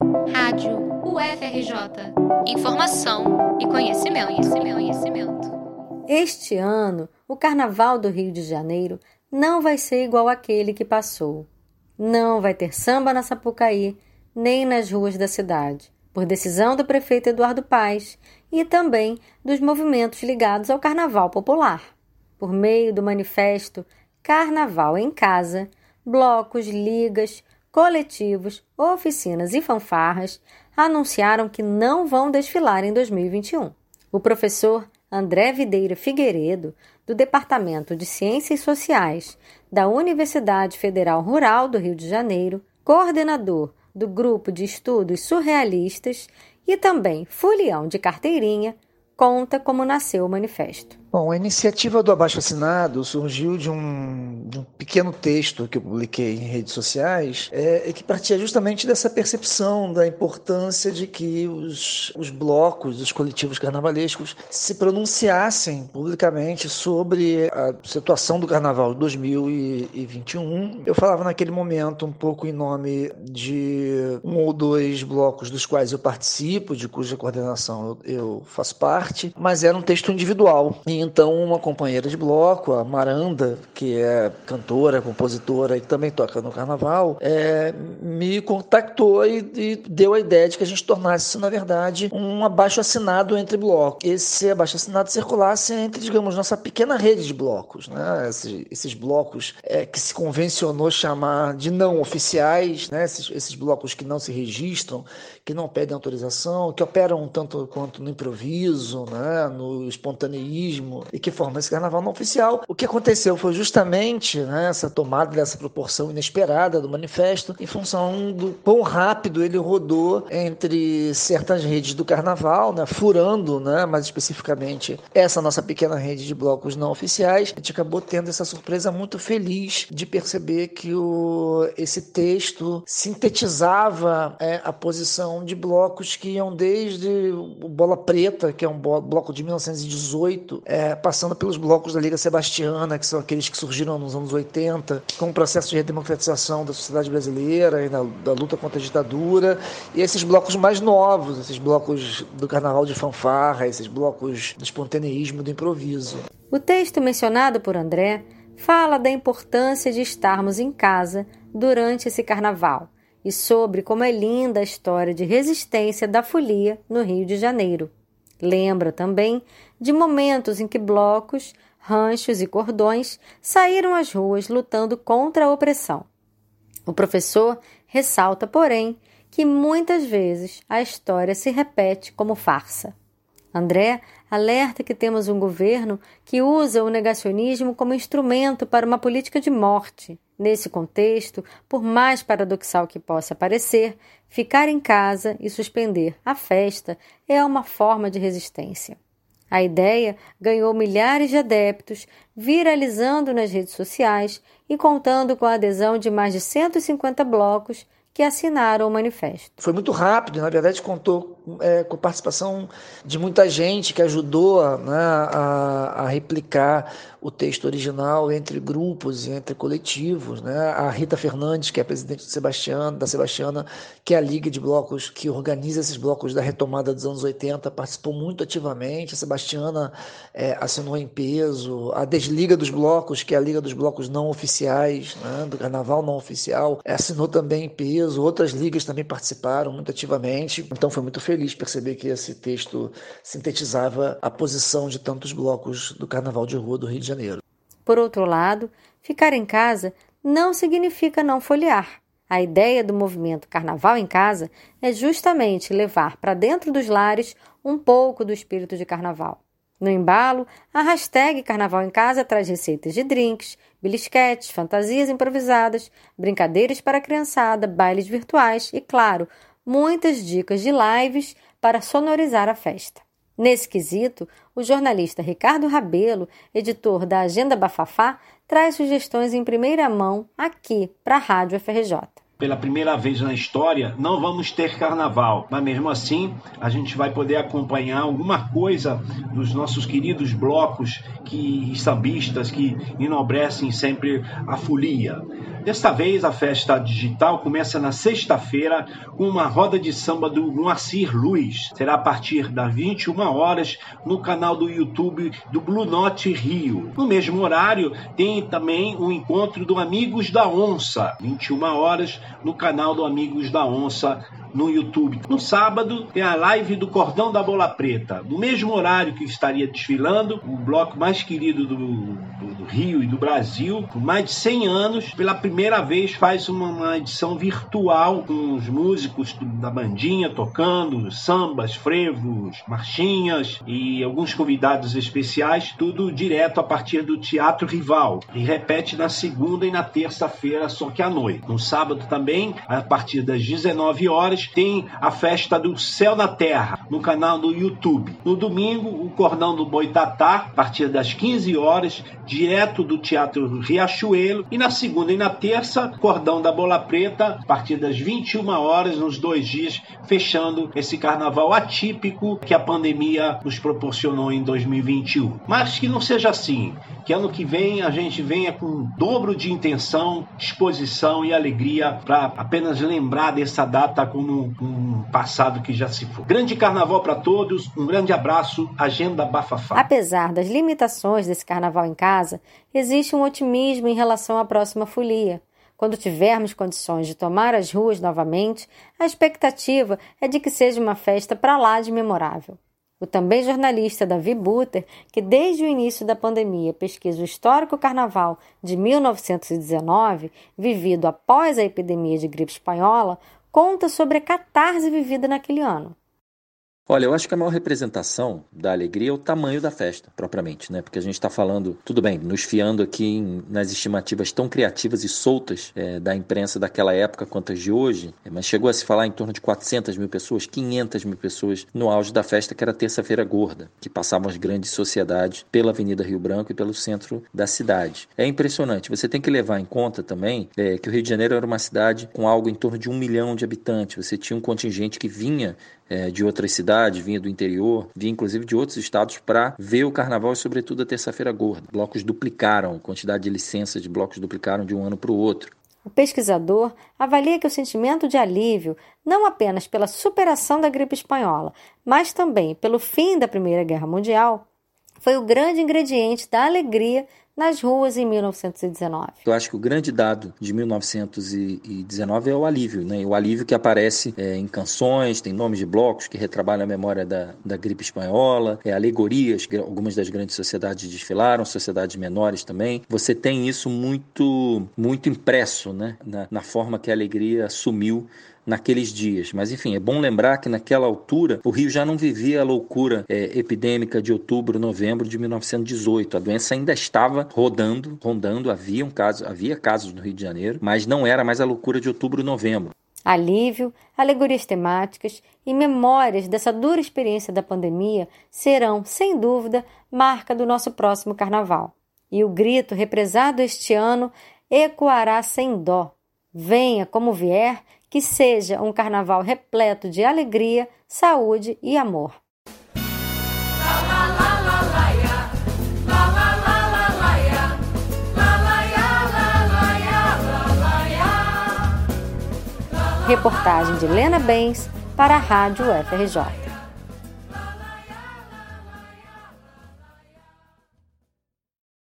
Rádio UFRJ. Informação e conhecimento, conhecimento, conhecimento. Este ano, o Carnaval do Rio de Janeiro não vai ser igual àquele que passou. Não vai ter samba na Sapucaí, nem nas ruas da cidade, por decisão do prefeito Eduardo Paes e também dos movimentos ligados ao Carnaval Popular. Por meio do manifesto Carnaval em Casa, blocos, ligas, coletivos, oficinas e fanfarras anunciaram que não vão desfilar em 2021. O professor André Videira Figueiredo, do Departamento de Ciências Sociais da Universidade Federal Rural do Rio de Janeiro, coordenador do Grupo de Estudos Surrealistas e também folião de carteirinha, conta como nasceu o manifesto. Bom, a iniciativa do abaixo assinado surgiu de um, de um pequeno texto que eu publiquei em redes sociais, é, que partia justamente dessa percepção da importância de que os, os blocos, os coletivos carnavalescos se pronunciassem publicamente sobre a situação do carnaval de 2021. Eu falava naquele momento um pouco em nome de um ou dois blocos dos quais eu participo, de cuja coordenação eu, eu faço parte, mas era um texto individual. Então uma companheira de bloco, a Maranda, que é cantora, compositora e também toca no carnaval, é, me contactou e, e, deu a ideia de que a gente tornasse na verdade, um abaixo assinado entre blocos. Esse abaixo assinado circulasse entre, digamos, nossa pequena rede de blocos, né? esses, esses blocos é, que se convencionou chamar de não oficiais, né? esses, esses blocos que não se registram, que não pedem autorização, que operam tanto quanto no improviso, né? no espontaneísmo e que forma esse carnaval não oficial. O que aconteceu foi justamente né, essa tomada dessa proporção inesperada do manifesto, em função do quão rápido ele rodou entre certas redes do carnaval, né, furando, né, mais especificamente, essa nossa pequena rede de blocos não oficiais. A gente acabou tendo essa surpresa muito feliz de perceber que o, esse texto sintetizava é, a posição de blocos que iam desde o Bola Preta, que é um bloco de 1918, é, é, passando pelos blocos da Liga Sebastiana, que são aqueles que surgiram nos anos 80, com o processo de redemocratização da sociedade brasileira e da luta contra a ditadura, e esses blocos mais novos, esses blocos do carnaval de fanfarra, esses blocos do espontaneísmo, do improviso. O texto mencionado por André fala da importância de estarmos em casa durante esse carnaval e sobre como é linda a história de resistência da folia no Rio de Janeiro. Lembra também de momentos em que blocos, ranchos e cordões saíram às ruas lutando contra a opressão. O professor ressalta, porém, que muitas vezes a história se repete como farsa. André alerta que temos um governo que usa o negacionismo como instrumento para uma política de morte. Nesse contexto, por mais paradoxal que possa parecer, ficar em casa e suspender a festa é uma forma de resistência. A ideia ganhou milhares de adeptos, viralizando nas redes sociais e contando com a adesão de mais de 150 blocos que assinaram o manifesto. Foi muito rápido, na verdade contou é, com a participação de muita gente que ajudou né, a, a, replicar o texto original entre grupos e entre coletivos. Né? A Rita Fernandes, que é presidente Sebastiano, da Sebastiana, que é a liga de blocos que organiza esses blocos da retomada dos anos 80, participou muito ativamente. A Sebastiana é, assinou em peso. A Desliga dos Blocos, que é a liga dos blocos não oficiais, né, do carnaval não oficial, assinou também em peso peso, outras ligas também participaram muito ativamente. Então foi muito feliz perceber que esse texto sintetizava a posição de tantos blocos do Carnaval de Rua do Rio de Janeiro. Por outro lado, ficar em casa não significa não folhear. A ideia do movimento Carnaval em Casa é justamente levar para dentro dos lares um pouco do espírito de carnaval. No embalo, a hashtag Carnaval em Casa traz receitas de drinks, belisquetes, fantasias improvisadas, brincadeiras para a criançada, bailes virtuais e, claro, muitas dicas de lives para sonorizar a festa. Nesse quesito, o jornalista Ricardo Rabelo, editor da Agenda Bafafá, traz sugestões em primeira mão aqui para a Rádio FRJ pela primeira vez na história, não vamos ter carnaval, mas mesmo assim a gente vai poder acompanhar alguma coisa dos nossos queridos blocos que sambistas que enobrecem sempre a folia. Desta vez, a festa digital começa na sexta-feira com uma roda de samba do Moacir Luiz. Será a partir das 21 horas no canal do YouTube do Blue Note Rio. No mesmo horário, tem também o um encontro do Amigos da Onça, 21 horas no canal do Amigos da Onça no YouTube. No sábado tem a live do Cordão da Bola Preta, no mesmo horário que estaria desfilando, o bloco mais querido do, do, do Rio e do Brasil, por mais de 100 anos, pela primeira vez faz uma, uma edição virtual com os músicos da bandinha tocando sambas, frevos, marchinhas e alguns convidados especiais, tudo direto a partir do Teatro Rival. E repete na segunda e na terça-feira, só que à noite. No sábado também, a partir das 19 horas, tem a festa do Céu na Terra no canal do YouTube. No domingo, o Cordão do Boitatá, a partir das 15 horas, direto do Teatro Riachuelo. E na segunda e na terça, Cordão da Bola Preta, a partir das 21 horas, nos dois dias, fechando esse carnaval atípico que a pandemia nos proporcionou em 2021. Mas que não seja assim, que ano que vem a gente venha com dobro de intenção, disposição e alegria para apenas lembrar dessa data como um passado que já se foi. Grande carnaval para todos, um grande abraço, agenda Bafafá. Apesar das limitações desse carnaval em casa, existe um otimismo em relação à próxima folia. Quando tivermos condições de tomar as ruas novamente, a expectativa é de que seja uma festa para lá de memorável. O também jornalista Davi Buter, que desde o início da pandemia pesquisa o histórico carnaval de 1919, vivido após a epidemia de gripe espanhola, conta sobre a catarse vivida naquele ano. Olha, eu acho que a maior representação da alegria é o tamanho da festa, propriamente, né? Porque a gente está falando, tudo bem, nos fiando aqui em, nas estimativas tão criativas e soltas é, da imprensa daquela época quanto as de hoje, é, mas chegou a se falar em torno de 400 mil pessoas, 500 mil pessoas no auge da festa, que era Terça-feira Gorda, que passavam as grandes sociedades pela Avenida Rio Branco e pelo centro da cidade. É impressionante. Você tem que levar em conta também é, que o Rio de Janeiro era uma cidade com algo em torno de um milhão de habitantes. Você tinha um contingente que vinha é, de outras cidades, vinha do interior, vinha inclusive de outros estados para ver o carnaval e, sobretudo, a terça-feira gorda. Blocos duplicaram, a quantidade de licenças de blocos duplicaram de um ano para o outro. O pesquisador avalia que o sentimento de alívio, não apenas pela superação da gripe espanhola, mas também pelo fim da Primeira Guerra Mundial, foi o grande ingrediente da alegria nas ruas em 1919. Eu acho que o grande dado de 1919 é o alívio, né? O alívio que aparece é, em canções, tem nomes de blocos que retrabalham a memória da, da gripe espanhola, é, alegorias que algumas das grandes sociedades desfilaram, sociedades menores também. Você tem isso muito, muito impresso, né? Na, na forma que a alegria sumiu naqueles dias. Mas enfim, é bom lembrar que naquela altura o Rio já não vivia a loucura é, epidêmica de outubro, novembro de 1918. A doença ainda estava rodando, rondando, havia, um caso, havia casos no Rio de Janeiro, mas não era mais a loucura de outubro, novembro. Alívio, alegorias temáticas e memórias dessa dura experiência da pandemia serão, sem dúvida, marca do nosso próximo carnaval. E o grito represado este ano ecoará sem dó. Venha como vier que seja um carnaval repleto de alegria, saúde e amor. Reportagem de Lena Bens para a Rádio FRJ.